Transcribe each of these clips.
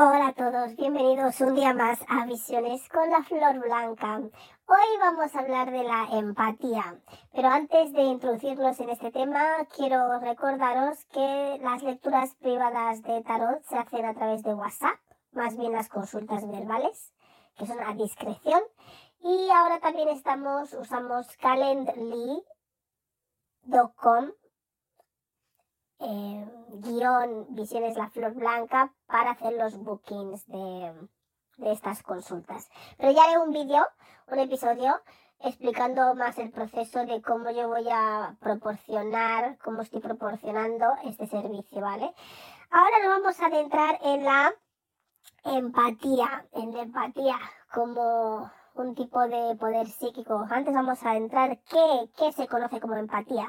Hola a todos, bienvenidos un día más a Visiones con la Flor Blanca. Hoy vamos a hablar de la empatía, pero antes de introducirnos en este tema, quiero recordaros que las lecturas privadas de tarot se hacen a través de WhatsApp, más bien las consultas verbales, que son a discreción, y ahora también estamos, usamos calendly.com eh, guion Visiones La Flor Blanca para hacer los bookings de, estas consultas. Pero ya haré un vídeo, un episodio explicando más el proceso de cómo yo voy a proporcionar, cómo estoy proporcionando este servicio, ¿vale? Ahora nos vamos a adentrar en la empatía, en la empatía como un tipo de poder psíquico. Antes vamos a entrar qué, qué se conoce como empatía.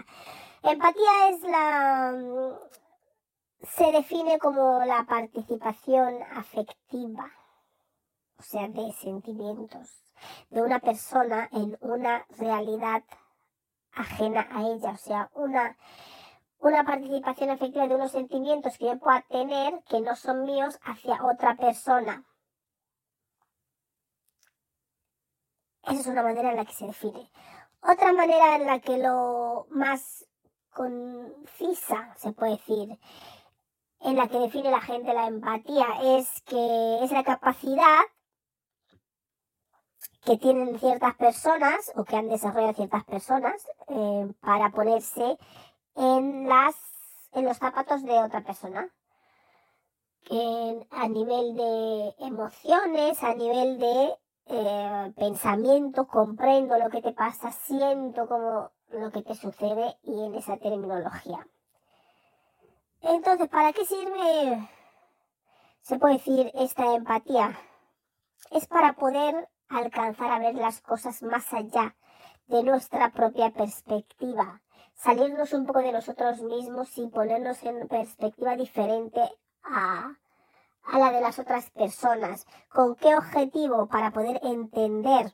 Empatía es la... se define como la participación afectiva, o sea, de sentimientos de una persona en una realidad ajena a ella, o sea, una, una participación afectiva de unos sentimientos que yo pueda tener que no son míos hacia otra persona. Esa es una manera en la que se define. Otra manera en la que lo más concisa, se puede decir, en la que define la gente la empatía, es que es la capacidad que tienen ciertas personas o que han desarrollado ciertas personas eh, para ponerse en las en los zapatos de otra persona. A nivel de emociones a nivel de eh, pensamiento comprendo lo que te pasa siento como lo que te sucede y en esa terminología. Entonces, ¿para qué sirve, se puede decir, esta empatía? Es para poder alcanzar a ver las cosas más allá de nuestra propia perspectiva, salirnos un poco de nosotros mismos y ponernos en perspectiva diferente a, a la de las otras personas. ¿Con qué objetivo? Para poder entender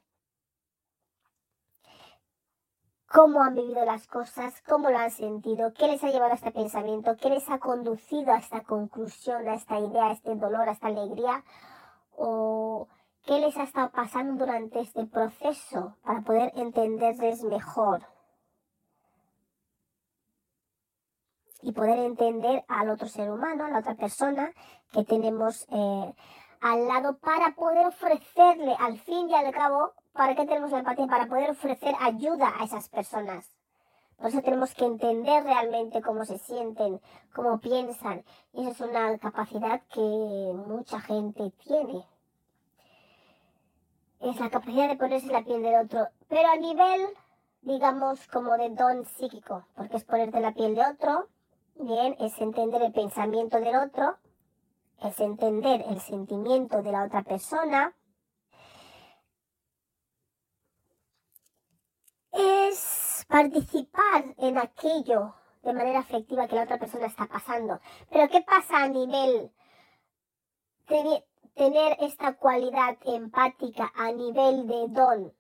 cómo han vivido las cosas, cómo lo han sentido, qué les ha llevado a este pensamiento, qué les ha conducido a esta conclusión, a esta idea, a este dolor, a esta alegría, o qué les ha estado pasando durante este proceso para poder entenderles mejor. Y poder entender al otro ser humano, a la otra persona que tenemos eh, al lado para poder ofrecerle al fin y al cabo ¿Para qué tenemos la empatía? Para poder ofrecer ayuda a esas personas. Por eso tenemos que entender realmente cómo se sienten, cómo piensan. Y eso es una capacidad que mucha gente tiene. Es la capacidad de ponerse la piel del otro. Pero a nivel, digamos, como de don psíquico. Porque es ponerte la piel de otro. Bien, es entender el pensamiento del otro. Es entender el sentimiento de la otra persona es participar en aquello de manera afectiva que la otra persona está pasando. Pero ¿qué pasa a nivel tener esta cualidad empática a nivel de don?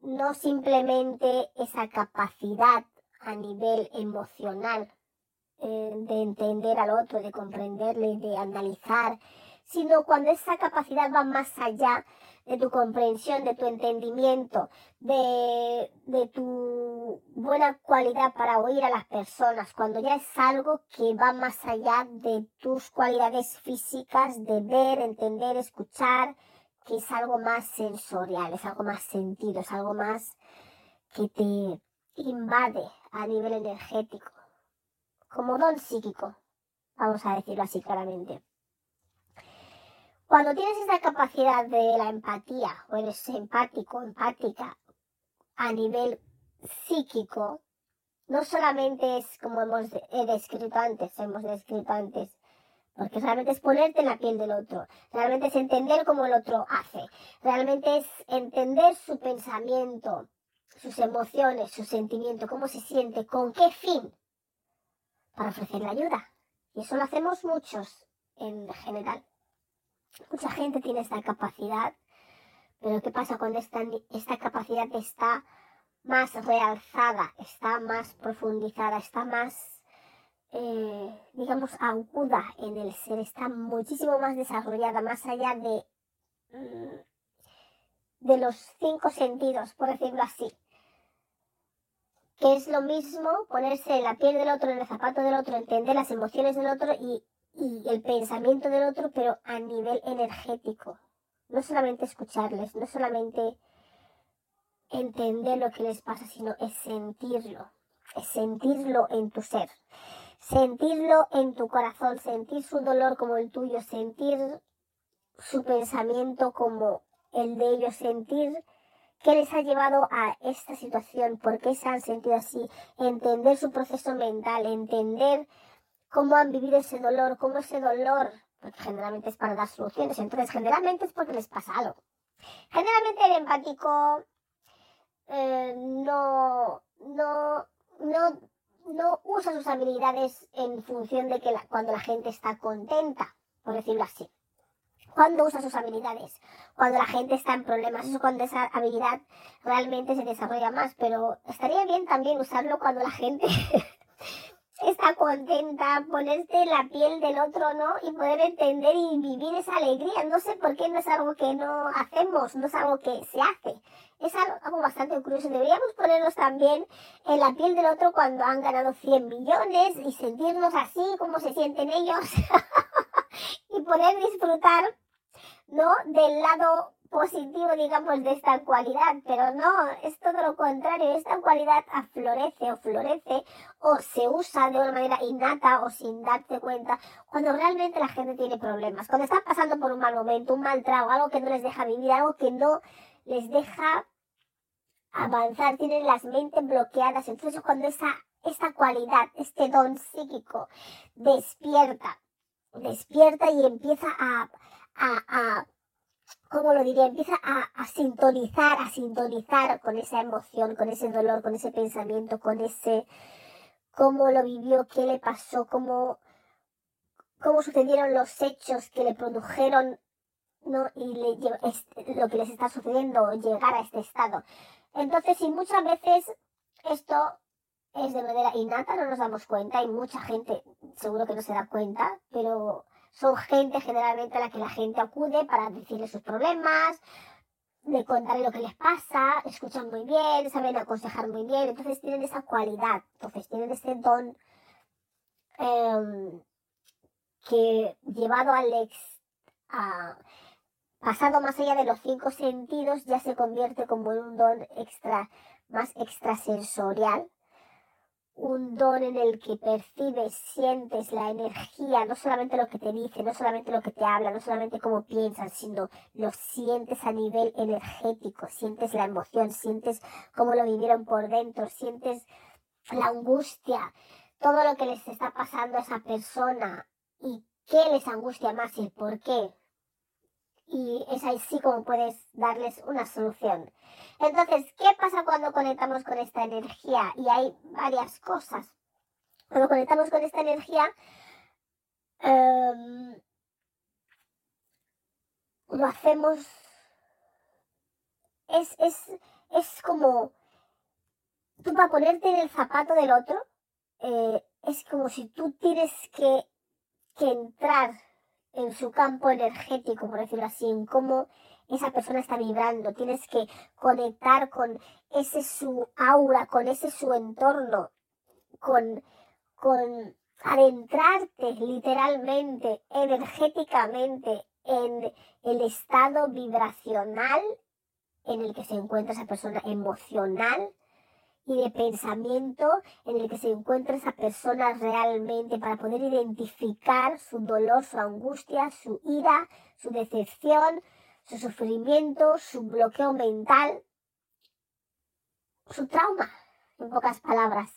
No simplemente esa capacidad a nivel emocional eh, de entender al otro, de comprenderle, de analizar, sino cuando esa capacidad va más allá de tu comprensión, de tu entendimiento, de, de tu buena cualidad para oír a las personas, cuando ya es algo que va más allá de tus cualidades físicas, de ver, entender, escuchar, que es algo más sensorial, es algo más sentido, es algo más que te invade a nivel energético, como don psíquico, vamos a decirlo así claramente. Cuando tienes esa capacidad de la empatía o eres empático, empática a nivel psíquico, no solamente es como hemos descrito antes, hemos descrito antes, porque realmente es ponerte en la piel del otro, realmente es entender cómo el otro hace, realmente es entender su pensamiento, sus emociones, su sentimiento, cómo se siente, con qué fin, para ofrecerle ayuda. Y eso lo hacemos muchos en general. Mucha gente tiene esta capacidad, pero ¿qué pasa cuando esta, esta capacidad está más realzada, está más profundizada, está más eh, digamos, aguda en el ser, está muchísimo más desarrollada, más allá de, mm, de los cinco sentidos, por decirlo así. Que es lo mismo ponerse en la piel del otro, en el zapato del otro, entender las emociones del otro y, y el pensamiento del otro, pero a nivel energético. No solamente escucharles, no solamente entender lo que les pasa, sino es sentirlo, es sentirlo en tu ser sentirlo en tu corazón, sentir su dolor como el tuyo, sentir su pensamiento como el de ellos, sentir qué les ha llevado a esta situación, por qué se han sentido así, entender su proceso mental, entender cómo han vivido ese dolor, cómo ese dolor, porque generalmente es para dar soluciones, entonces generalmente es porque les pasa algo. Generalmente el empático eh, no, no, no no usa sus habilidades en función de que cuando la gente está contenta, por decirlo así. Cuando usa sus habilidades, cuando la gente está en problemas, eso cuando esa habilidad realmente se desarrolla más, pero estaría bien también usarlo cuando la gente está contenta, ponerte la piel del otro, ¿no? Y poder entender y vivir esa alegría. No sé por qué no es algo que no hacemos, no es algo que se hace. Es algo bastante curioso. Deberíamos ponernos también en la piel del otro cuando han ganado 100 millones y sentirnos así como se sienten ellos y poder disfrutar, ¿no? Del lado positivo, digamos, de esta cualidad, pero no, es todo lo contrario, esta cualidad aflorece o florece o se usa de una manera innata o sin darte cuenta cuando realmente la gente tiene problemas, cuando están pasando por un mal momento, un mal trago, algo que no les deja vivir, algo que no les deja avanzar, tienen las mentes bloqueadas, entonces cuando esa, esta cualidad, este don psíquico despierta, despierta y empieza a, a, a ¿cómo lo diría? Empieza a, sintonizar, a sintonizar con esa emoción, con ese dolor, con ese pensamiento, con ese cómo lo vivió, qué le pasó, cómo, cómo sucedieron los hechos que le produjeron ¿no? y lo que les está sucediendo, llegar a este estado. Entonces, y muchas veces esto es de manera innata, no nos damos cuenta, y mucha gente seguro que no se da cuenta, pero son gente generalmente a la que la gente acude para decirle sus problemas, de contarle lo que les pasa, escuchan muy bien, saben aconsejar muy bien, entonces tienen esa cualidad, entonces tienen ese don em, que llevado al ex, a, pasado más allá de los cinco sentidos, ya se convierte como en un don extra, más extrasensorial, un don en el que percibes, sientes la energía, no solamente lo que te dice, no solamente lo que te habla, no solamente cómo piensan, sino lo sientes a nivel energético, sientes la emoción, sientes cómo lo vivieron por dentro, sientes la angustia, todo lo que les está pasando a esa persona y qué les angustia más y por qué y es ahí sí como puedes darles una solución. Entonces, ¿qué pasa cuando conectamos con esta energía? Y hay varias cosas. Cuando conectamos con esta energía, em, lo hacemos, es, es, es como, tú para ponerte en el zapato del otro, eh, es como si tú tienes que, que entrar en su campo energético, por decirlo así, en cómo esa persona está vibrando. Tienes que conectar con ese su aura, con ese su entorno, con, con adentrarte literalmente, energéticamente en el estado vibracional en el que se encuentra esa persona emocional y de pensamiento en el que se encuentra esa persona realmente para poder identificar su dolor, su angustia, su ira, su decepción, su sufrimiento, su bloqueo mental, su trauma, en pocas palabras.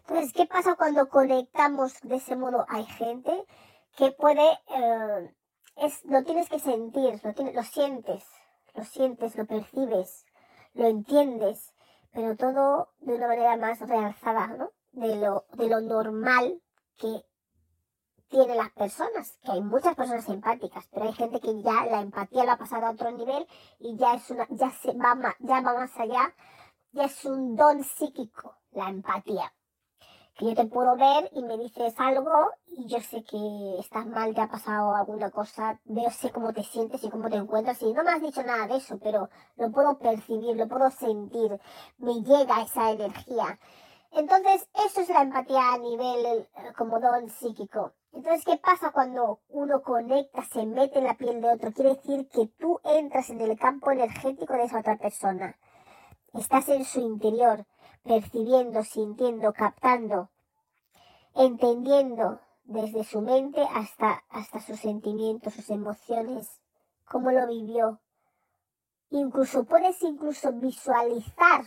Entonces, ¿qué pasa cuando conectamos de ese modo? Hay gente que puede, eh, es, lo tienes que sentir, lo, lo sientes, lo sientes, lo percibes, lo entiendes, pero todo de una manera más realzada, ¿no? De lo, de lo normal que tienen las personas, que hay muchas personas empáticas, pero hay gente que ya la empatía lo ha pasado a otro nivel y ya es una, ya se va ya va más allá, ya es un don psíquico, la empatía. Que yo te puedo ver y me dices algo y yo sé que estás mal, te ha pasado alguna cosa, veo, sé cómo te sientes y cómo te encuentras y no me has dicho nada de eso, pero lo puedo percibir, lo puedo sentir, me llega esa energía. Entonces, eso es la empatía a nivel eh, como don psíquico. Entonces, ¿qué pasa cuando uno conecta, se mete en la piel de otro? Quiere decir que tú entras en el campo energético de esa otra persona. Estás en su interior, percibiendo, sintiendo, captando, entendiendo desde su mente hasta, hasta sus sentimientos, sus emociones, cómo lo vivió. Incluso puedes incluso visualizar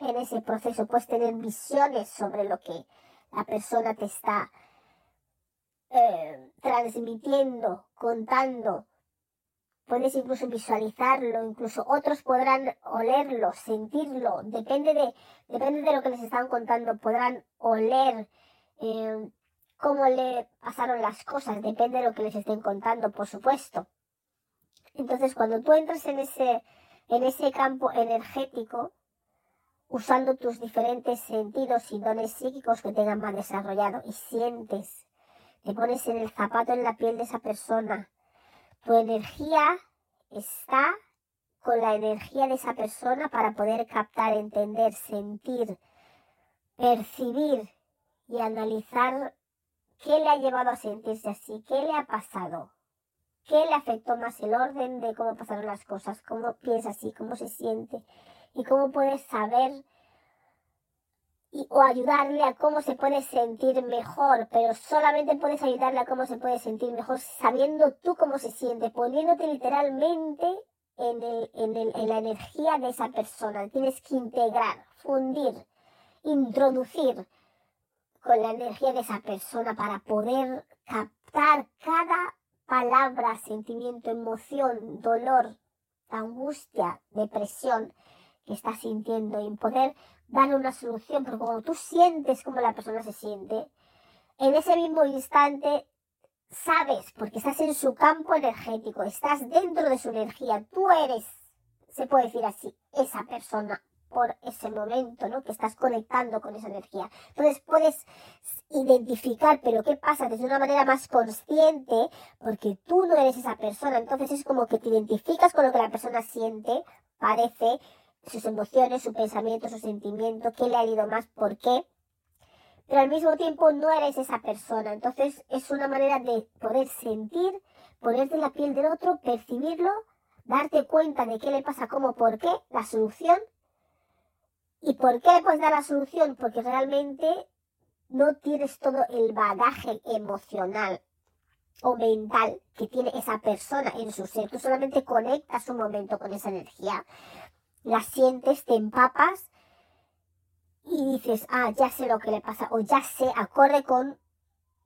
en ese proceso, puedes tener visiones sobre lo que la persona te está eh, transmitiendo, contando. Puedes incluso visualizarlo, incluso otros podrán olerlo, sentirlo, depende de, depende de lo que les están contando, podrán oler eh, cómo le pasaron las cosas, depende de lo que les estén contando, por supuesto. Entonces, cuando tú entras en ese, en ese campo energético, usando tus diferentes sentidos y dones psíquicos que tengan más desarrollado y sientes, te pones en el zapato en la piel de esa persona. Tu energía está con la energía de esa persona para poder captar, entender, sentir, percibir y analizar qué le ha llevado a sentirse así, qué le ha pasado, qué le afectó más el orden de cómo pasaron las cosas, cómo piensa así, cómo se siente y cómo puedes saber o ayudarle a cómo se puede sentir mejor, pero solamente puedes ayudarle a cómo se puede sentir mejor sabiendo tú cómo se siente, poniéndote literalmente en, en la energía de esa persona. Tienes que integrar, fundir, introducir con la energía de esa persona para poder captar cada palabra, sentimiento, emoción, dolor, angustia, depresión que está sintiendo y poder darle una solución, porque cuando tú sientes cómo la persona se siente, en ese mismo instante sabes, porque estás en su campo energético, estás dentro de su energía, tú eres, se puede decir así, esa persona por ese momento, ¿no? Que estás conectando con esa energía. Entonces puedes identificar, pero ¿qué pasa? Desde una manera más consciente, porque tú no eres esa persona, entonces es como que te identificas con lo que la persona siente, parece, sus emociones, su pensamiento, su sentimiento, qué le ha ido más, por qué. Pero al mismo tiempo no eres esa persona. Entonces es una manera de poder sentir, ponerte en la piel del otro, percibirlo, darte cuenta de qué le pasa, cómo, por qué, la solución. ¿Y por qué le puedes dar la solución? Porque realmente no tienes todo el bagaje emocional o mental que tiene esa persona en su ser. Tú solamente conectas un momento con esa energía la sientes, te empapas y dices, ah, ya sé lo que le pasa, o ya sé, acorde con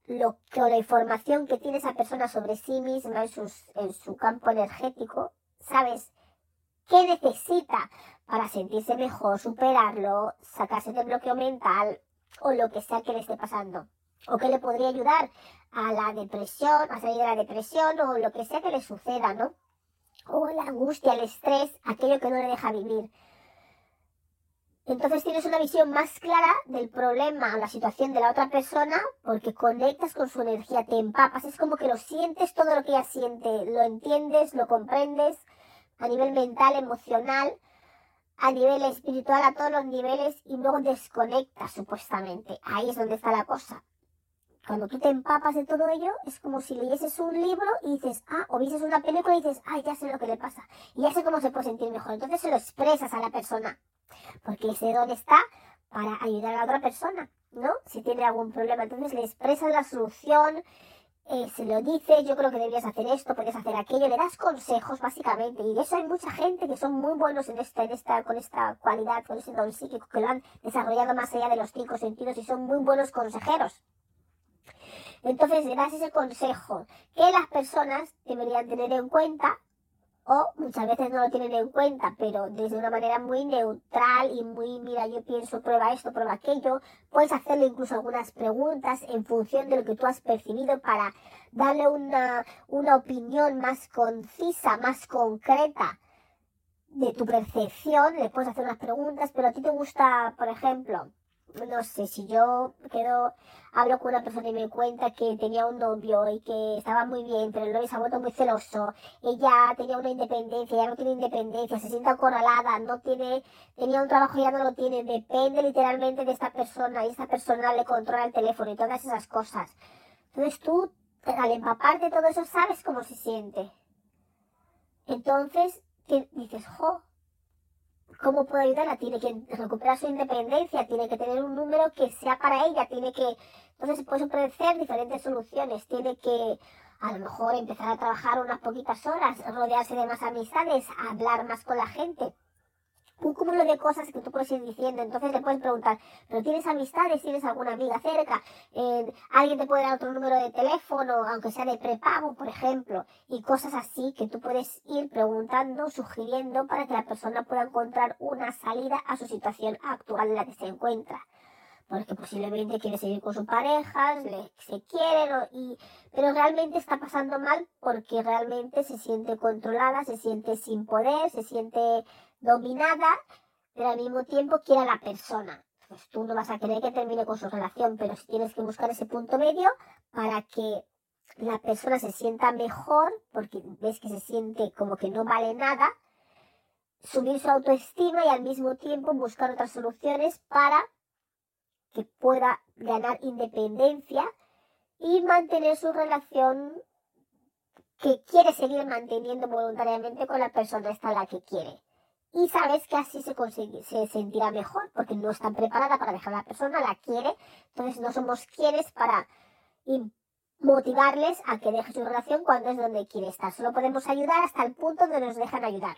lo la información que tiene esa persona sobre sí misma en, en su campo energético, sabes qué necesita para sentirse mejor, superarlo, sacarse del bloqueo mental o lo que sea que le esté pasando. O que le podría ayudar a la depresión, a salir de la depresión o lo que sea que le suceda, ¿no? O la angustia, el estrés, aquello que no le deja vivir. Entonces tienes una visión más clara del problema o la situación de la otra persona porque conectas con su energía, te empapas, es como que lo sientes todo lo que ella siente, lo entiendes, lo comprendes a nivel mental, emocional, a nivel espiritual, a todos los niveles y luego desconectas supuestamente. Ahí es donde está la cosa. Cuando tú te empapas de todo ello, es como si leyeses un libro y dices, ah, o vieses una película y dices, ah, ya sé lo que le pasa. Y ya sé cómo se puede sentir mejor. Entonces se lo expresas a la persona. Porque ese don está para ayudar a la otra persona, ¿no? Si tiene algún problema. Entonces le expresas la solución, eh, se lo dices, yo creo que deberías hacer esto, puedes hacer aquello, le das consejos básicamente. Y de eso hay mucha gente que son muy buenos en esta, en esta, con esta cualidad, con ese don psíquico, que lo han desarrollado más allá de los cinco sentidos y son muy buenos consejeros. Entonces das ese consejo que las personas deberían tener en cuenta o muchas veces no lo tienen en cuenta, pero desde una manera muy neutral y muy, mira, yo pienso, prueba esto, prueba aquello, puedes hacerle incluso algunas preguntas en función de lo que tú has percibido para darle una, una opinión más concisa, más concreta de tu percepción, le puedes hacer unas preguntas, pero a ti te gusta, por ejemplo, no sé, si yo quedo, hablo con una persona y me cuenta que tenía un novio y que estaba muy bien, pero el novio se ha vuelto muy celoso, ella tenía una independencia, ya no tiene independencia, se siente acorralada, no tiene, tenía un trabajo y ya no lo tiene, depende literalmente de esta persona y esta persona le controla el teléfono y todas esas cosas. Entonces tú, al empaparte todo eso, sabes cómo se siente. Entonces, dices, jo, ¿Cómo puedo ayudarla? Tiene que recuperar su independencia, tiene que tener un número que sea para ella, tiene que... Entonces puede ofrecer diferentes soluciones, tiene que a lo mejor empezar a trabajar unas poquitas horas, rodearse de más amistades, hablar más con la gente un cúmulo de cosas que tú puedes ir diciendo. Entonces le puedes preguntar, ¿pero tienes amistades? ¿Tienes alguna amiga cerca? Eh, ¿Alguien te puede dar otro número de teléfono, aunque sea de prepago, por ejemplo? Y cosas así que tú puedes ir preguntando, sugiriendo para que la persona pueda encontrar una salida a su situación actual en la que se encuentra. Porque posiblemente quiere seguir con su pareja, se quiere, y, pero realmente está pasando mal porque realmente se siente controlada, se siente sin poder, se siente dominada, pero al mismo tiempo quiere a la persona. Pues tú no vas a querer que termine con su relación, pero si tienes que buscar ese punto medio para que la persona se sienta mejor, porque ves que se siente como que no vale nada, subir su autoestima y al mismo tiempo buscar otras soluciones para que pueda ganar independencia y mantener su relación que quiere seguir manteniendo voluntariamente con la persona esta la que quiere y sabes que así se, se sentirá mejor porque no está preparada para dejar a la persona, la quiere, entonces no somos quienes para motivarles a que deje su relación cuando es donde quiere estar. Solo podemos ayudar hasta el punto donde nos dejan ayudar.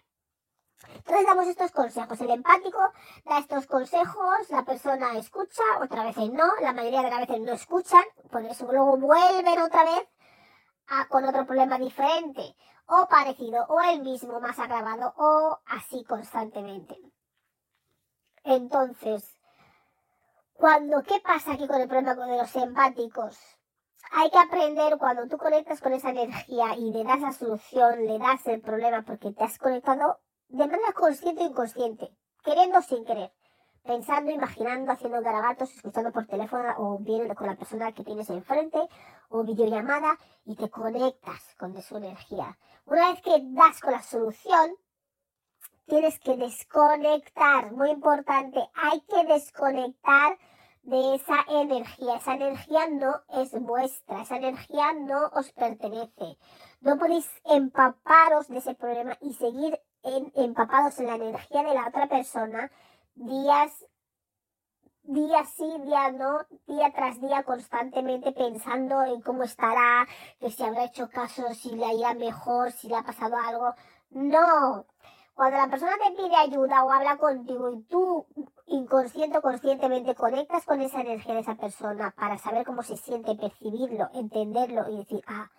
Entonces damos estos consejos. El empático da estos consejos, la persona escucha, otra vez no, la mayoría de las veces no escuchan, por eso luego vuelven otra vez a, con otro problema diferente o parecido, o el mismo más agravado, o así constantemente. Entonces, cuando, ¿qué pasa aquí con el problema de los empáticos? Hay que aprender cuando tú conectas con esa energía y le das la solución, le das el problema porque te has conectado de manera consciente o inconsciente, queriendo o sin querer pensando, imaginando, haciendo garabatos, escuchando por teléfono o bien con la persona que tienes enfrente o videollamada y te conectas con su energía. Una vez que das con la solución, tienes que desconectar, muy importante, hay que desconectar de esa energía. Esa energía no es vuestra, esa energía no os pertenece. No podéis empaparos de ese problema y seguir empapados en la energía de la otra persona días, día sí, día no, día tras día constantemente pensando en cómo estará, que si habrá hecho caso, si le irá mejor, si le ha pasado algo. No. Cuando la persona te pide ayuda o habla contigo y tú inconsciente o conscientemente conectas con esa energía de esa persona para saber cómo se siente, percibirlo, entenderlo y decir, ah,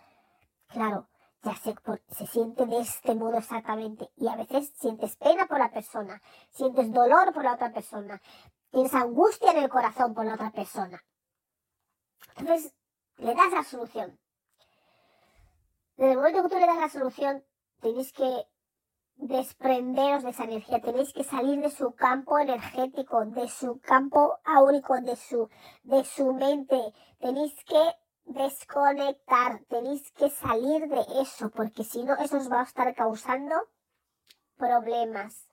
claro, ya sé, se siente de este modo exactamente. Y a veces sientes pena por la persona, sientes dolor por la otra persona, tienes angustia en el corazón por la otra persona. Entonces, le das la solución. Desde el momento que tú le das la solución, tenéis que desprenderos de esa energía, tenéis que salir de su campo energético, de su campo áurico, de su, de su mente, tenéis que desconectar, tenéis que salir de eso, porque si no, eso os va a estar causando problemas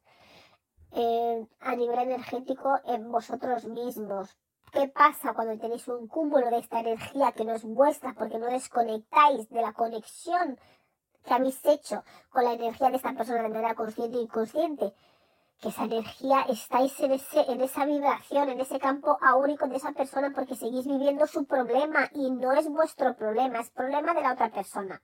eh, a nivel energético en vosotros mismos. ¿Qué pasa cuando tenéis un cúmulo de esta energía que no es vuestra porque no desconectáis de la conexión que habéis hecho con la energía de esta persona de manera consciente e inconsciente? Que esa energía estáis en, ese, esa vibración, en ese campo áurico de esa persona porque seguís viviendo su problema y no es vuestro problema, es problema de la otra persona.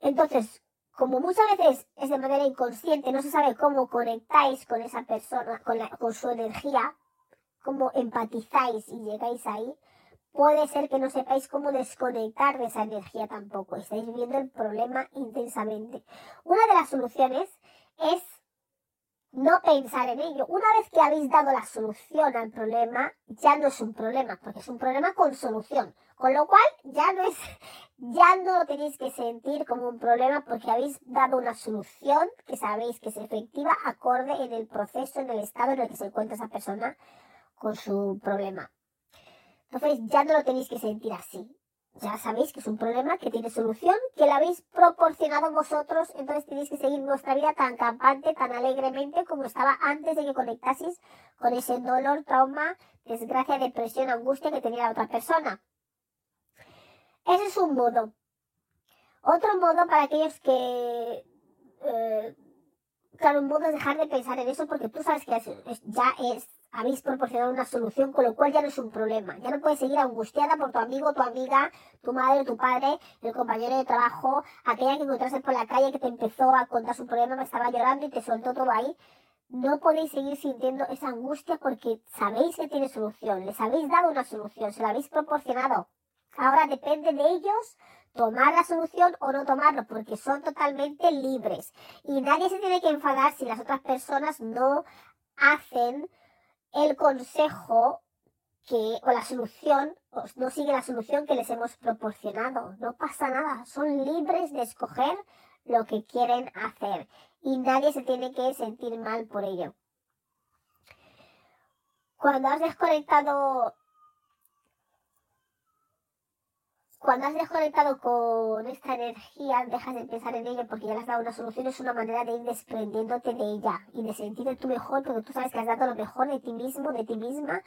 Entonces, como muchas veces es de manera inconsciente, no se sabe cómo conectáis con esa persona, con, con su energía, cómo empatizáis y llegáis ahí, puede ser que no sepáis cómo desconectar de esa energía tampoco. Estáis viviendo el problema intensamente. Una de las soluciones es no pensar en ello. Una vez que habéis dado la solución al problema, ya no es un problema, porque es un problema con solución. Con lo cual, ya no es, ya no lo tenéis que sentir como un problema porque habéis dado una solución que sabéis que es efectiva, acorde en el proceso, en el estado en el que se encuentra esa persona con su problema. Entonces, ya no lo tenéis que sentir así ya sabéis que es un problema que tiene solución, que la habéis proporcionado vosotros, entonces tenéis que seguir vuestra vida tan campante, tan alegremente como estaba antes de que conectaseis con ese dolor, trauma, desgracia, depresión, angustia que tenía la otra persona. Ese es un modo. Otro modo para aquellos que... Eh, claro, un modo es dejar de pensar en eso porque tú sabes que ya es habéis proporcionado una solución, con lo cual ya no es un problema. Ya no puedes seguir angustiada por tu amigo, tu amiga, tu madre, tu padre, el compañero de trabajo, aquella que encontraste por la calle que te empezó a contar su problema, me estaba llorando y te soltó todo ahí. No podéis seguir sintiendo esa angustia porque sabéis que tiene solución, les habéis dado una solución, se la habéis proporcionado. Ahora depende de ellos tomar la solución o no tomarlo, porque son totalmente libres. Y nadie se tiene que enfadar si las otras personas no hacen el consejo que, o la solución, no sigue la solución que les hemos proporcionado. No pasa nada, son libres de escoger lo que quieren hacer y nadie se tiene que sentir mal por ello. Cuando has desconectado Cuando has desconectado con esta energía, dejas de pensar en ello porque ya le has dado una solución, es una manera de ir desprendiéndote de ella y de sentirte tú mejor porque tú sabes que has dado lo mejor de ti mismo, de ti misma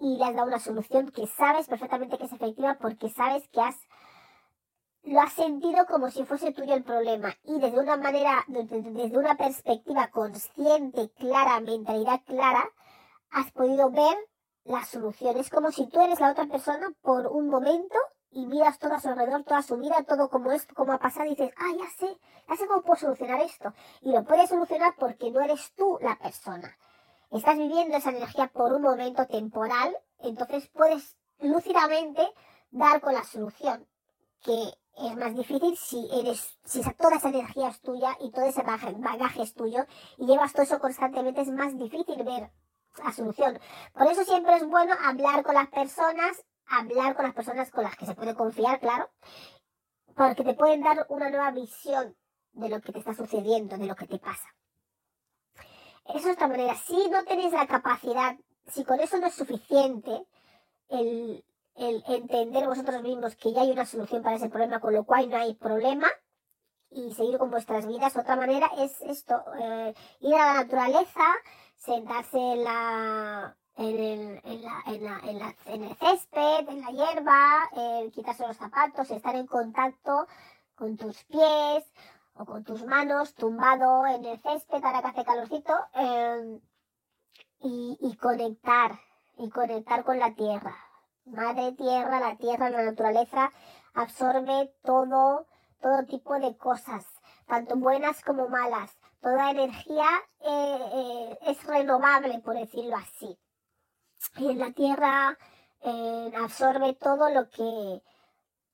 y le has dado una solución que sabes perfectamente que es efectiva porque sabes que has lo has sentido como si fuese tuyo el problema y desde una manera, desde una perspectiva consciente, clara, mentalidad clara, has podido ver la solución. Es como si tú eres la otra persona por un momento y miras todo a su alrededor, toda su vida, todo como es, como ha pasado y dices, ah, ya sé, ya sé cómo puedo solucionar esto. Y lo puedes solucionar porque no eres tú la persona. Estás viviendo esa energía por un momento temporal, entonces puedes lúcidamente dar con la solución, que es más difícil si eres, si toda esa energía es tuya y todo ese bagaje es tuyo y llevas todo eso constantemente, es más difícil ver la solución. Por eso siempre es bueno hablar con las personas hablar con las personas con las que se puede confiar, claro, porque te pueden dar una nueva visión de lo que te está sucediendo, de lo que te pasa. Esa es otra manera. Si no tenéis la capacidad, si con eso no es suficiente, el, entender vosotros mismos que ya hay una solución para ese problema, con lo cual no hay problema, y seguir con vuestras vidas. Otra manera es esto, eh, ir a la naturaleza, sentarse en la, en el, en, la, en, la, en, el césped, en la hierba, eh, quitarse los zapatos, estar en contacto con tus pies o con tus manos tumbado en el césped ahora que hace calorcito em, y, y conectar, y conectar con la tierra. Madre tierra, la tierra, la naturaleza absorbe todo, todo tipo de cosas, tanto buenas como malas. Toda energía eh, eh, es renovable, por decirlo así y en la tierra eh, absorbe todo lo que,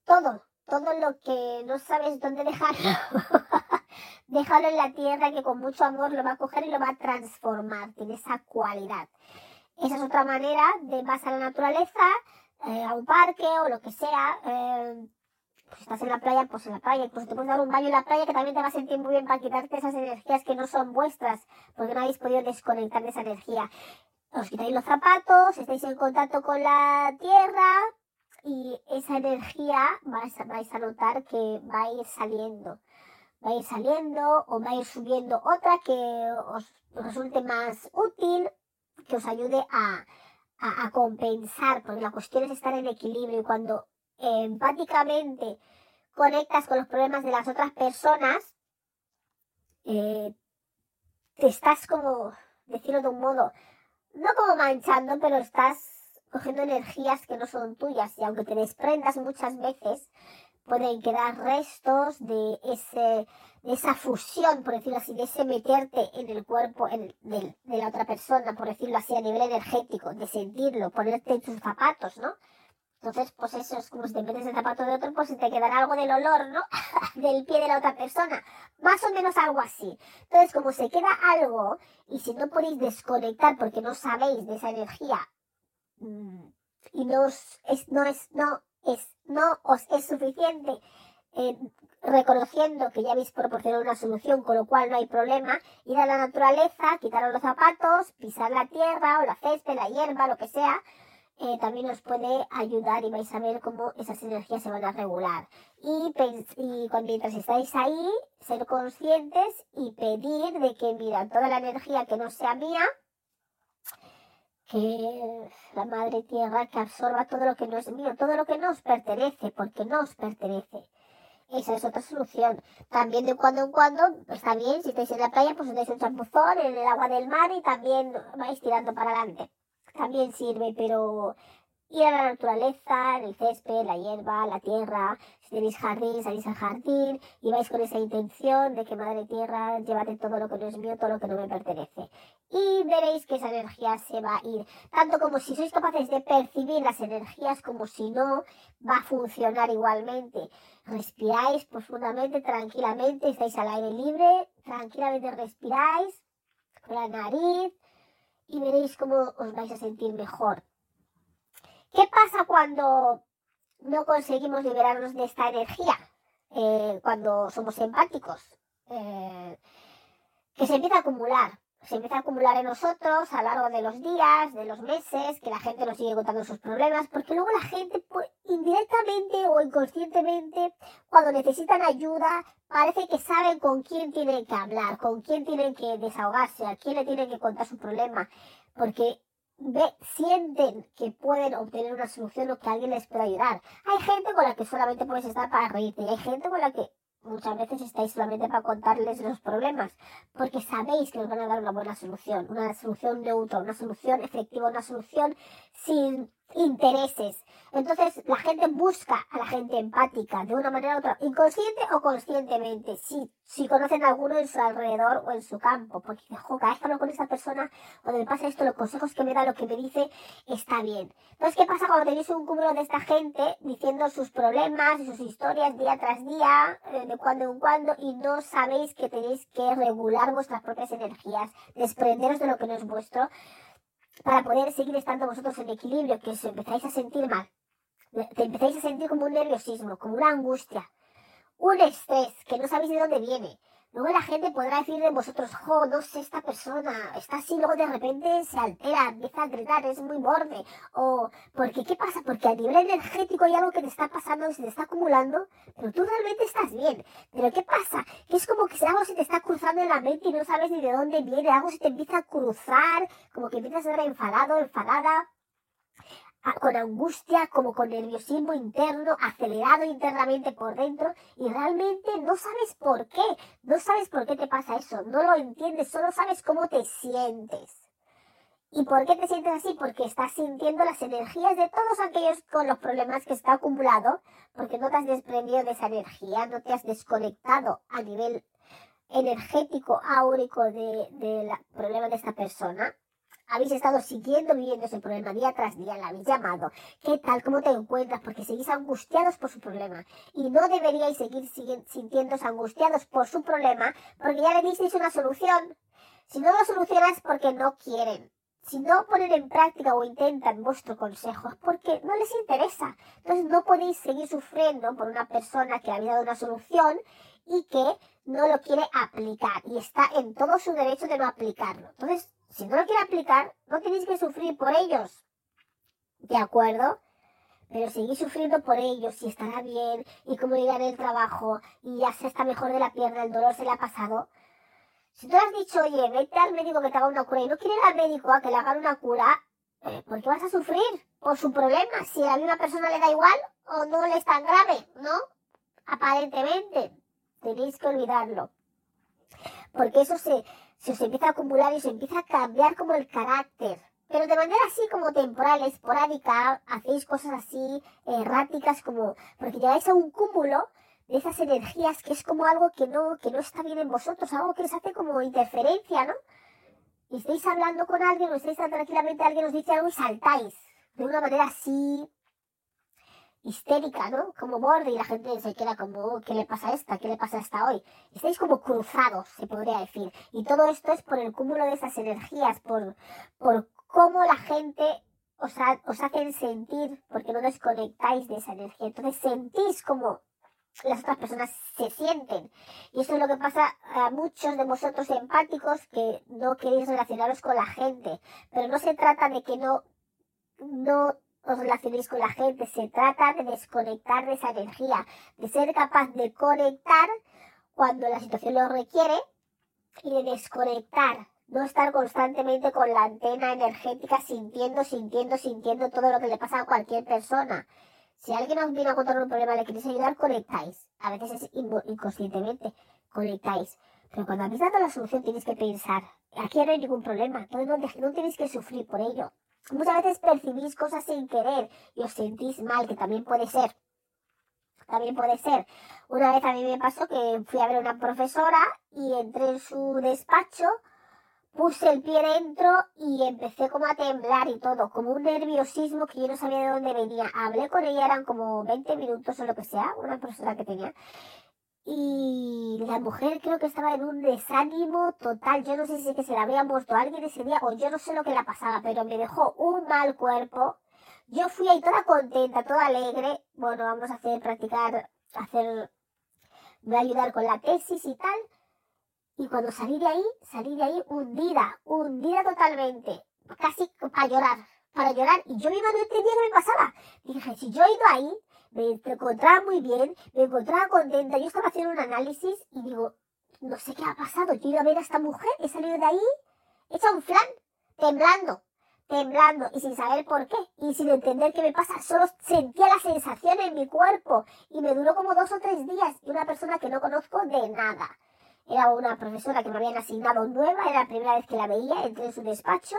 todo, todo lo que no sabes dónde dejarlo. Déjalo en la tierra que con mucho amor lo va a coger y lo va a transformar, tiene esa cualidad. Esa es otra manera de vas a la naturaleza, eh, a un parque o lo que sea. Eh, pues estás en la playa, pues en la playa, pues te puedes dar un baño en la playa que también te va a sentir muy bien para quitarte esas energías que no son vuestras, porque no habéis podido desconectar de esa energía os quitáis los zapatos, estáis en contacto con la tierra y esa energía vais, a notar que va a ir saliendo. Va a ir saliendo o va a ir subiendo otra que os resulte más útil, que os ayude a, a, compensar, porque la cuestión es estar en equilibrio y cuando empáticamente conectas con los problemas de las otras personas, eh, te estás como, decirlo de un modo, no como manchando, pero estás cogiendo energías que no son tuyas y aunque te desprendas muchas veces, pueden quedar restos de ese de esa fusión, por decirlo así, de ese meterte en el cuerpo de, la otra persona, por decirlo así, a nivel energético, de sentirlo, ponerte en tus zapatos, ¿no? Entonces, pues eso es como si te metes el zapato de otro, pues te quedará algo del olor, ¿no? del pie de la otra persona. Más o menos algo así. Entonces, como se queda algo, y si no podéis desconectar porque no sabéis de esa energía, mm, y no os, es, no es, no es, no os es suficiente eh, reconociendo que ya habéis proporcionado una solución, con lo cual no hay problema, ir a la naturaleza, quitaros los zapatos, pisar la tierra o la césped, la hierba, lo que sea, eh, también os puede ayudar y vais a ver cómo esas energías se van a regular. Y, y mientras estáis ahí, ser conscientes y pedir de que, mira, toda la energía que no sea mía, que la madre tierra que absorba todo lo que no es mío, todo lo que no os pertenece, porque no os pertenece. Esa es otra solución. También de cuando en cuando, está bien, si estáis en la playa, pues os dais un champuzón en el agua del mar y también vais tirando para adelante también sirve, pero ir a la naturaleza, el césped, la hierba, la tierra, si tenéis jardín, salís al jardín y vais con esa intención de que Madre Tierra, llévate todo lo que no es mío, todo lo que no me pertenece. Y veréis que esa energía se va a ir, tanto como si sois capaces de percibir las energías como si no, va a funcionar igualmente. Respiráis profundamente, tranquilamente, estáis al aire libre, tranquilamente respiráis con la nariz, y veréis cómo os vais a sentir mejor. ¿Qué pasa cuando no conseguimos liberarnos de esta energía? Eh, cuando somos empáticos. Eh, que se empieza a acumular se empieza a acumular en nosotros a lo largo de los días, de los meses, que la gente nos sigue contando sus problemas, porque luego la gente, pues, indirectamente o inconscientemente, cuando necesitan ayuda, parece que saben con quién tienen que hablar, con quién tienen que desahogarse, a quién le tienen que contar su problema, porque sienten que pueden obtener una solución o que alguien les puede ayudar. Hay gente con la que solamente puedes estar para reírte y hay gente con la que muchas veces estáis solamente para contarles los problemas, porque sabéis que os van a dar una buena solución, una solución neutra, una solución efectiva, una solución sin intereses. Entonces la gente busca a la gente empática de una manera u otra, inconsciente o conscientemente, si, si conocen a alguno en su alrededor o en su campo, porque jo, cada vez que hablo con esta persona, cuando me pasa esto, los consejos que me da, lo que me dice, está bien. Entonces, ¿qué pasa cuando tenéis un cúmulo de esta gente diciendo sus problemas y sus historias día tras día, eh, de cuando en cuando, y no sabéis que tenéis que regular vuestras propias energías, desprenderos de lo que no es vuestro? Para poder seguir estando vosotros en equilibrio, que os empezáis a sentir mal. Te empezáis a sentir como un nerviosismo, como una angustia, un estrés que no sabéis de dónde viene. Luego la gente podrá decir de vosotros, jo, no sé, esta persona está así, luego de repente se altera, empieza a gritar, es muy borde. O, porque, ¿qué pasa? Porque a nivel energético hay algo que te está pasando, se te está acumulando, pero tú realmente estás bien. Pero ¿qué pasa? Que es como que algo se te está cruzando en la mente y no sabes ni de dónde viene, algo se te empieza a cruzar, como que empiezas a ser enfadado, enfadada con angustia, como con nerviosismo interno, acelerado internamente por dentro y realmente no sabes por qué, no sabes por qué te pasa eso, no lo entiendes, solo sabes cómo te sientes. ¿Y por qué te sientes así? Porque estás sintiendo las energías de todos aquellos con los problemas que está acumulado, porque no te has desprendido de esa energía, no te has desconectado a nivel energético, áurico del de, problema de esta persona habéis estado siguiendo viviendo ese problema día tras día, la habéis llamado, ¿qué tal? ¿Cómo te encuentras? Porque seguís angustiados por su problema. Y no deberíais seguir sintiéndose angustiados por su problema porque ya le disteis una solución. Si no lo solucionas porque no quieren. Si no ponen en práctica o intentan vuestro consejo es porque no les interesa. Entonces no podéis seguir sufriendo por una persona que ha dado una solución y que no lo quiere aplicar y está en todo su derecho de no aplicarlo. Entonces si no lo quiere aplicar, no tenéis que sufrir por ellos. ¿De acuerdo? Pero seguís sufriendo por ellos y estará bien y como irá en el trabajo y ya se está mejor de la pierna, el dolor se le ha pasado. Si tú has dicho, oye, vete al médico que te haga una cura y no quiere ir al médico a que le hagan una cura, eh, ¿por qué vas a sufrir por su problema? Si a la misma persona le da igual o no le es tan grave, ¿no? Aparentemente, tenéis que olvidarlo. Porque eso se, se os empieza a acumular y se empieza a cambiar como el carácter. Pero de manera así como temporal, esporádica, hacéis cosas así erráticas como, porque llegáis a un cúmulo de esas energías que es como algo que no, que no está bien en vosotros, algo que os hace como interferencia, ¿no? Y estáis hablando con alguien o estáis tranquilamente, alguien os dice algo y saltáis de una manera así histérica, ¿no? Como borde y la gente se queda como, oh, ¿qué le pasa a esta? ¿Qué le pasa a esta hoy? Estáis como cruzados, se podría decir. Y todo esto es por el cúmulo de esas energías, por, por cómo la gente os, os hacen sentir, porque no desconectáis de esa energía. Entonces sentís como las otras personas se sienten. Y eso es lo que pasa a muchos de vosotros empáticos que no queréis relacionaros con la gente. Pero no se trata de que no, no os relacionéis con la gente, se trata de desconectar de esa energía, de ser capaz de conectar cuando la situación lo requiere y de desconectar, no estar constantemente con la antena energética sintiendo, sintiendo, sintiendo todo lo que le pasa a cualquier persona. Si alguien os viene a contar un problema, le queréis ayudar, conectáis. A veces es inconscientemente, conectáis. Pero cuando habéis dado la solución tenéis que pensar, aquí no hay ningún problema, entonces no, no tenéis que sufrir por ello. Muchas veces percibís cosas sin querer y os sentís mal, que también puede ser. También puede ser. Una vez a mí me pasó que fui a ver a una profesora y entré en su despacho, puse el pie dentro y empecé como a temblar y todo, como un nerviosismo que yo no sabía de dónde venía. Hablé con ella, eran como 20 minutos o lo que sea, una profesora que tenía y la mujer creo que estaba en un desánimo total. Yo no sé si es que se la había muerto alguien ese día o yo no sé lo que la pasaba, pero me dejó un mal cuerpo. Yo fui ahí toda contenta, toda alegre. Bueno, vamos a hacer, practicar, hacer, voy a ayudar con la tesis y tal. Y cuando salí de ahí, salí de ahí hundida, hundida totalmente, casi para llorar, para llorar. Y yo misma no entendía qué me pasaba. Dije, si yo he ido ahí, me encontraba muy bien, me encontraba contenta. Yo estaba haciendo un análisis y digo, no sé qué ha pasado. Yo ido a ver a esta mujer, he salido de ahí, hecha un flan, temblando, temblando y sin saber por qué y sin entender qué me pasa. Solo sentía la sensación en mi cuerpo y me duró como dos o tres días. Y una persona que no conozco de nada. Era una profesora que me habían asignado nueva, era la primera vez que la veía, entré en su despacho,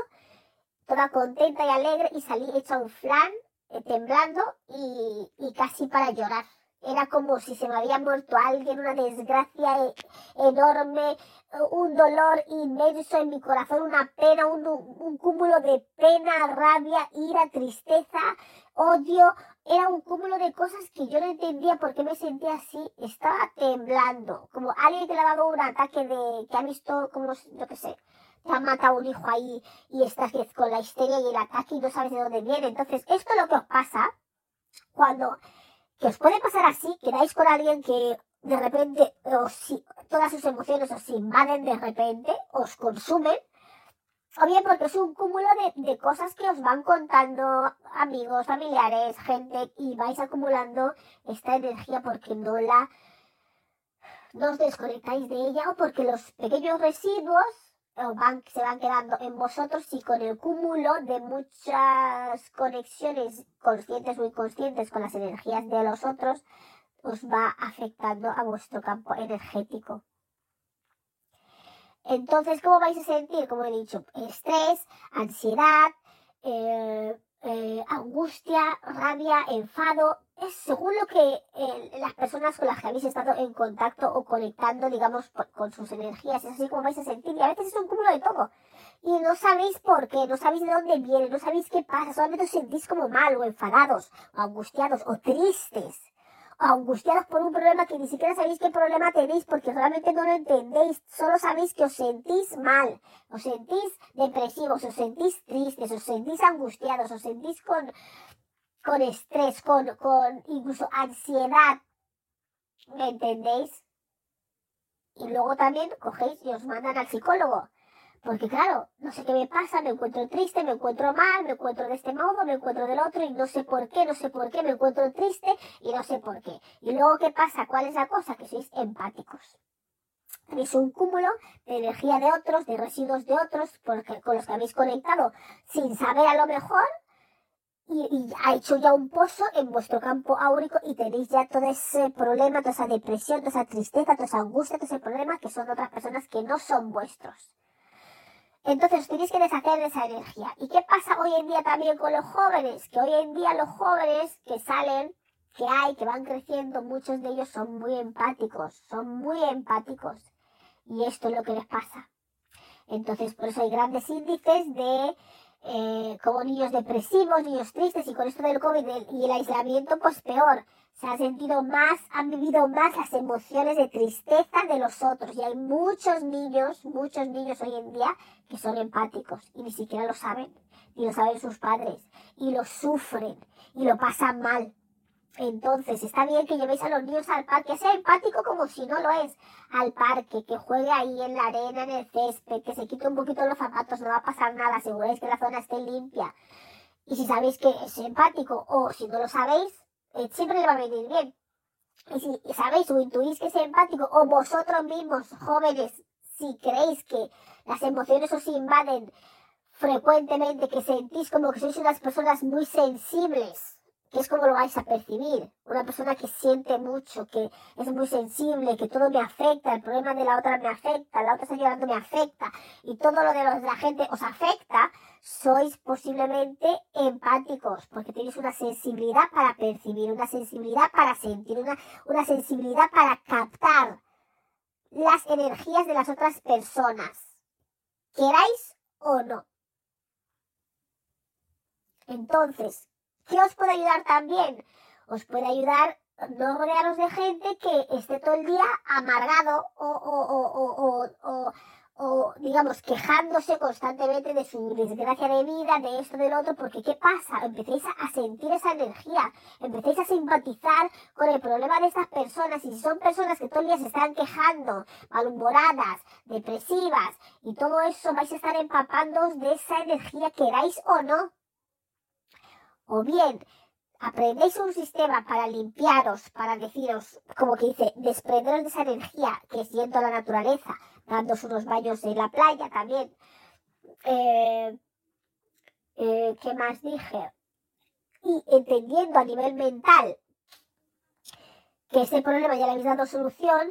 toda contenta y alegre y salí hecha un flan eh, temblando y, y, casi para llorar. Era como si se me había muerto alguien, una desgracia e, enorme, un dolor inmenso en mi corazón, una pena, un, un cúmulo de pena, rabia, ira, tristeza, odio. Era un cúmulo de cosas que yo no entendía por qué me sentía así. Estaba temblando, como alguien que le ha dado un ataque de, que ha visto como, yo qué sé, te han matado un hijo ahí y estás con la histeria y el ataque y no sabes de dónde viene. Entonces, esto es lo que os pasa cuando, os puede pasar así, quedáis con alguien que de repente os, todas sus emociones os invaden de repente, os consumen, o bien porque es un cúmulo de, de, cosas que os van contando amigos, familiares, gente, y vais acumulando esta energía porque no la no os desconectáis de ella o porque los pequeños residuos se van quedando en vosotros y con el cúmulo de muchas conexiones conscientes o inconscientes con las energías de los otros, os va afectando a vuestro campo energético. Entonces, ¿cómo vais a sentir? Como he dicho, estrés, ansiedad, eh, eh, angustia, rabia, enfado, es según lo que eh, las personas con las que habéis estado en contacto o conectando, digamos, con sus energías, es así como vais a sentir. Y a veces es un cúmulo de todo. Y no sabéis por qué, no sabéis de dónde viene, no sabéis qué pasa, solamente os sentís como mal o enfadados, o angustiados, o tristes, o angustiados por un problema que ni siquiera sabéis qué problema tenéis porque realmente no lo entendéis, solo sabéis que os sentís mal, os sentís depresivos, os sentís tristes, os sentís angustiados, os sentís con con estrés, con, con incluso ansiedad. ¿Me entendéis? Y luego también cogéis y os mandan al psicólogo. Porque claro, no sé qué me pasa, me encuentro triste, me encuentro mal, me encuentro de este modo, me encuentro del otro y no sé por qué, no sé por qué, me encuentro triste y no sé por qué. Y luego qué pasa, cuál es la cosa, que sois empáticos. Tenéis un cúmulo de energía de otros, de residuos de otros, porque, con los que habéis conectado sin saber a lo mejor, y, ha hecho ya un pozo en vuestro campo áurico y tenéis ya todo ese problema, toda esa depresión, toda esa tristeza, toda esa angustia, todo ese problema que son otras personas que no son vuestros. Entonces tenéis que deshacer de esa energía. ¿Y qué pasa hoy en día también con los jóvenes? Que hoy en día los jóvenes que salen, que hay, que van creciendo, muchos de ellos son muy empáticos, son muy empáticos. Y esto es lo que les pasa. Entonces, por eso hay grandes índices de eh, como niños depresivos, niños tristes y con esto del COVID y el aislamiento pues peor. Se han sentido más, han vivido más las emociones de tristeza de los otros y hay muchos niños, muchos niños hoy en día que son empáticos y ni siquiera lo saben, ni lo saben sus padres y lo sufren y lo pasan mal. Entonces, está bien que llevéis a los niños al parque, sea empático como si no lo es, al parque, que juegue ahí en la arena, en el césped, que se quite un poquito los zapatos, no va a pasar nada, aseguráis que la zona esté limpia. Y si sabéis que es empático o si no lo sabéis, eh, siempre le va a venir bien. Y si sabéis o intuís que es empático o vosotros mismos, jóvenes, si creéis que las emociones os invaden frecuentemente, que sentís como que sois unas personas muy sensibles, que es como lo vais a percibir. Una persona que siente mucho, que es muy sensible, que todo me afecta, el problema de la otra me afecta, la otra está llorando me afecta, y todo lo de la gente os afecta, sois posiblemente empáticos, porque tenéis una sensibilidad para percibir, una sensibilidad para sentir, una, una sensibilidad para captar las energías de las otras personas, queráis o no. Entonces, ¿Qué os puede ayudar también? Os puede ayudar no rodearos de gente que esté todo el día amargado o, o, o, o, digamos, quejándose constantemente de su desgracia de vida, de esto, del otro, porque ¿qué pasa? Empecéis a sentir esa energía, empecéis a simpatizar con el problema de estas personas, y si son personas que todo el día se están quejando, malhumoradas, depresivas, y todo eso vais a estar empapándoos de esa energía, queráis o no. O bien, aprendéis un sistema para limpiaros, para deciros, como que dice, desprenderos de esa energía que siento la naturaleza, dándos unos baños en la playa también. Eh, eh, ¿Qué más dije? Y entendiendo a nivel mental que ese problema ya le habéis dado solución,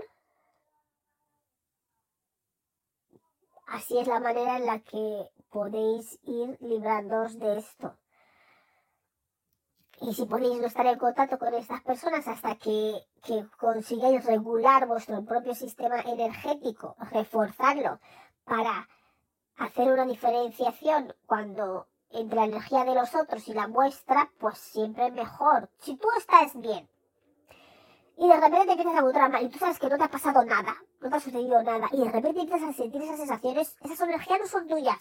así es la manera en la que podéis ir librándoos de esto. Y si podéis no estar en contacto con estas personas hasta que, que consigáis regular vuestro propio sistema energético, reforzarlo para hacer una diferenciación cuando entre la energía de los otros y la vuestra, pues siempre es mejor. Si tú estás bien y de repente te empiezas a encontrar mal y tú sabes que no te ha pasado nada, no te ha sucedido nada, y de repente empiezas a sentir esas sensaciones, esas energías no son tuyas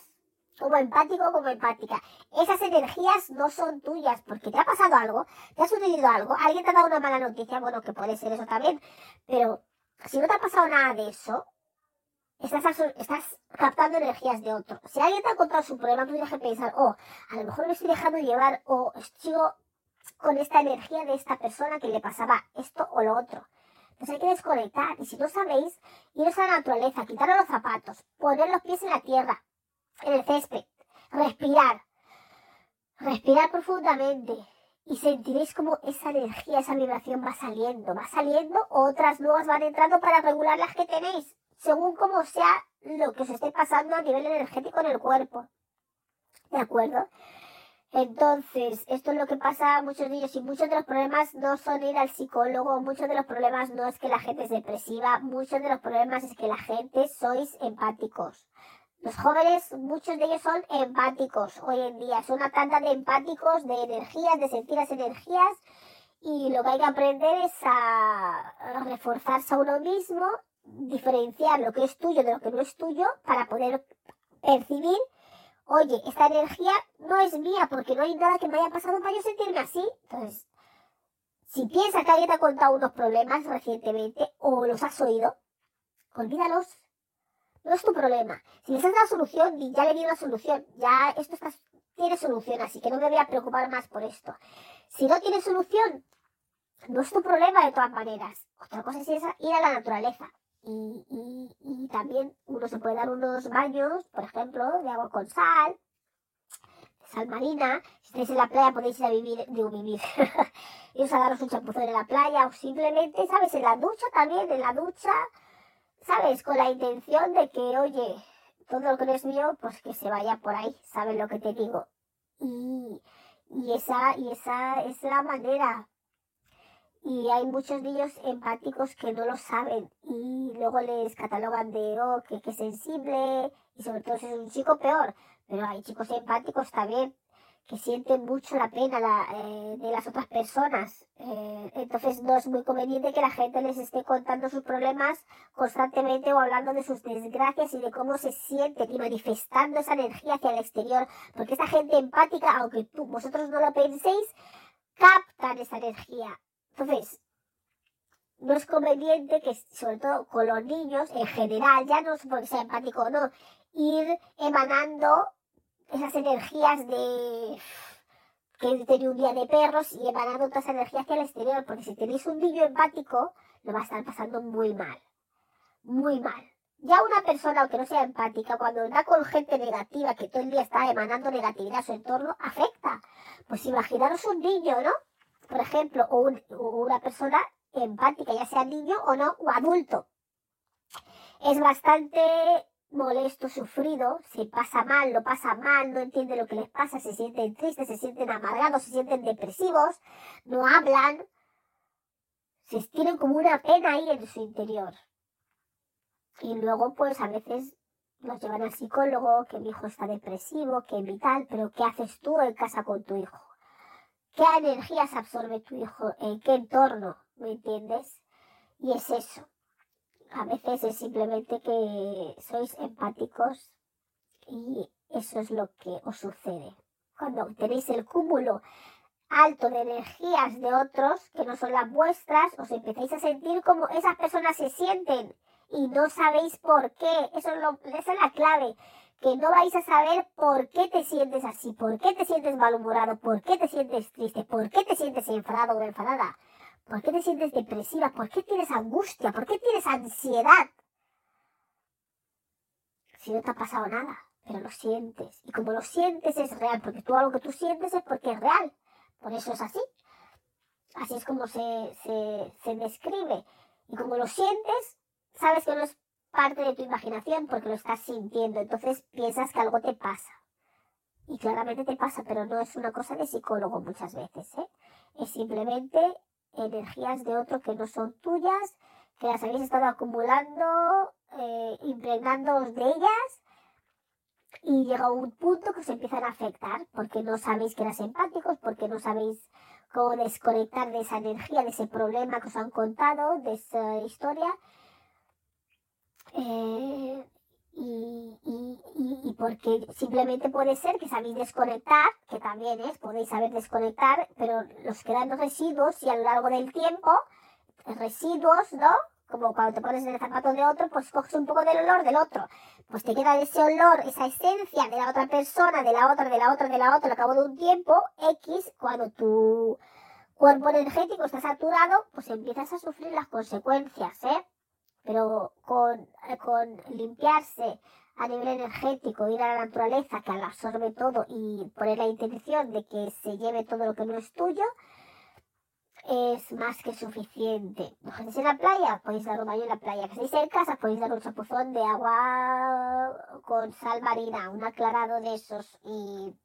como empático como empática. Esas energías no son tuyas porque te ha pasado algo, te ha sucedido algo, alguien te ha dado una mala noticia, bueno, que puede ser eso también, pero si no te ha pasado nada de eso, estás, estás captando energías de otro. Si alguien te ha contado su problema, tú tienes que pensar, oh, a lo mejor me estoy dejando llevar o sigo con esta energía de esta persona que le pasaba esto o lo otro. Entonces hay que desconectar. Y si no sabéis, iros a la naturaleza, quitaros los zapatos, poner los pies en la tierra, en el césped, respirar, respirar profundamente y sentiréis como esa energía, esa vibración va saliendo, va saliendo, otras nuevas van entrando para regular las que tenéis, según como sea lo que os esté pasando a nivel energético en el cuerpo. ¿De acuerdo? Entonces, esto es lo que pasa a muchos niños y muchos de los problemas no son ir al psicólogo, muchos de los problemas no es que la gente es depresiva, muchos de los problemas es que la gente sois empáticos. Los jóvenes, muchos de ellos son empáticos hoy en día. Son una tanda de empáticos, de energías, de sentir las energías. Y lo que hay que aprender es a reforzarse a uno mismo, diferenciar lo que es tuyo de lo que no es tuyo para poder percibir, oye, esta energía no es mía porque no hay nada que me haya pasado para yo sentirme así. Entonces, si piensas que alguien te ha contado unos problemas recientemente o los has oído, olvídalos no es tu problema. Si les has dado solución, ya le di una solución. Ya esto está, tiene solución, así que no me voy a preocupar más por esto. Si no tiene solución, no es tu problema de todas maneras. Otra cosa es ir a la naturaleza. Y, también uno se puede dar unos baños, por ejemplo, de agua con sal, sal marina. Si estáis en la playa podéis ir a vivir, digo vivir, iros a daros un champuzón en la playa o simplemente, ¿sabes? En la ducha también, en la ducha ¿sabes? Con la intención de que, oye, todo lo que no es mío, pues que se vaya por ahí, ¿sabes lo que te digo? Y, y, esa, y esa es la manera. Y hay muchos niños empáticos que no lo saben y luego les catalogan de, oh, que, que sensible, y sobre todo si es un chico peor, Pero hay chicos empáticos también que sienten mucho la pena eh, de las otras personas. Eh, entonces no es muy conveniente que la gente les esté contando sus problemas constantemente o hablando de sus desgracias y de cómo se sienten y manifestando esa energía hacia el exterior. Porque esa gente empática, aunque tú, vosotros no lo penséis, captan esa energía. Entonces, no es conveniente que, sobre todo con los niños en general, ya no es sea empático o no, ir emanando esas energías de que tener un día de perros y emanando toda esa energía hacia el exterior, porque si tenéis un niño empático, lo va a estar pasando muy mal. Muy mal. Ya una persona, aunque no sea empática, cuando anda con gente negativa, que todo el día está emanando negatividad a su entorno, afecta. Pues imaginaros un niño, ¿no? Por ejemplo, o una persona empática, ya sea niño o no, o adulto. Es bastante molesto, sufrido, se pasa mal, lo pasa mal, no entiende lo que les pasa, se sienten tristes, se sienten amargados, se sienten depresivos, no hablan, se tienen como una pena ahí en su interior. Y luego, pues a veces los llevan al psicólogo, que mi hijo está depresivo, que vital, pero ¿qué haces tú en casa con tu hijo? ¿Qué energías absorbe tu hijo? ¿En qué entorno? ¿Me entiendes? Y es eso a veces es simplemente que sois empáticos y eso es lo que os sucede. Cuando tenéis el cúmulo alto de energías de otros que no son las vuestras, os empezáis a sentir como esas personas se sienten y no sabéis por qué. Eso es lo, esa es la clave. Que no vais a saber por qué te sientes así, por qué te sientes malhumorado, por qué te sientes triste, por qué te sientes enfadado o enfadada. ¿Por qué te sientes depresiva? ¿Por qué tienes angustia? ¿Por qué tienes ansiedad? Si no te ha pasado nada, pero lo sientes. Y como lo sientes es real, porque tú algo que tú sientes es porque es real. Por eso es así. Así es como se, se, se describe. Y como lo sientes, sabes que no es parte de tu imaginación porque lo estás sintiendo. Entonces piensas que algo te pasa. Y claramente te pasa, pero no es una cosa de psicólogo muchas veces. ¿eh? Es simplemente energías de otro que no son tuyas, que las habéis estado acumulando, eh, impregnándoos de ellas y llega un punto que os empiezan a afectar porque no sabéis que eras empáticos, porque no sabéis cómo desconectar de esa energía, de ese problema que os han contado, de esa historia. Eh, y, y, porque simplemente puede ser que sabéis desconectar, que también es, podéis saber desconectar, pero los quedan los residuos y a lo largo del tiempo, residuos, ¿no? Como cuando te pones en el zapato de otro, pues coges un poco del olor del otro. Pues te queda ese olor, esa esencia de la otra persona, de la otra, de la otra, de la otra, al cabo de un tiempo, X, cuando tu cuerpo energético está saturado, pues empiezas a sufrir las consecuencias, ¿eh? Pero con, eh, con limpiarse a nivel energético, ir a la naturaleza que absorbe todo y poner la intención de que se lleve todo lo que no es tuyo, es más que suficiente. ¿No estáis en la playa? Podéis dar un baño en la playa. Que estéis en casa, podéis dar un chapuzón de agua con sal marina, un aclarado de esos. Y,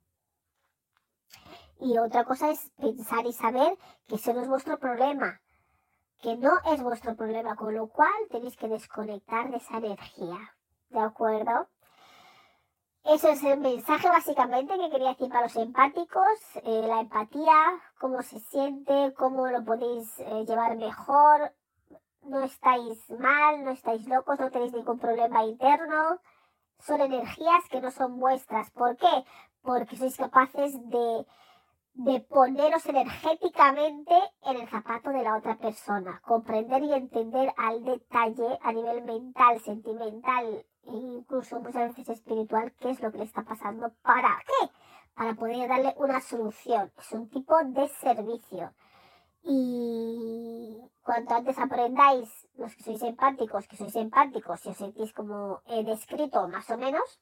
y otra cosa es pensar y saber que eso no es vuestro problema que no es vuestro problema, con lo cual tenéis que desconectar de esa energía. ¿De acuerdo? Eso es el mensaje básicamente que quería decir para los empáticos, eh, la empatía, cómo se siente, cómo lo podéis eh, llevar mejor, no estáis mal, no estáis locos, no tenéis ningún problema interno, son energías que no son vuestras. ¿Por qué? Porque sois capaces de de poneros energéticamente en el zapato de la otra persona, comprender y entender al detalle a nivel mental, sentimental e incluso muchas veces espiritual qué es lo que le está pasando. ¿Para qué? Para poder darle una solución. Es un tipo de servicio. Y cuanto antes aprendáis, los que sois empáticos, que sois empáticos, si os sentís como he descrito más o menos,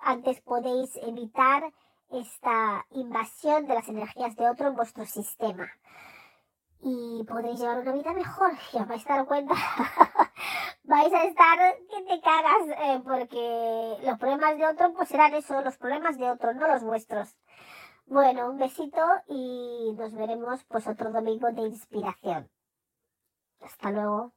antes podéis evitar esta invasión de las energías de otro en vuestro sistema. Y podréis llevar una vida mejor. Y os vais a dar cuenta. vais a estar que te cagas. Eh, porque los problemas de otro pues serán eso, los problemas de otro, no los vuestros. Bueno, un besito y nos veremos pues otro domingo de inspiración. Hasta luego.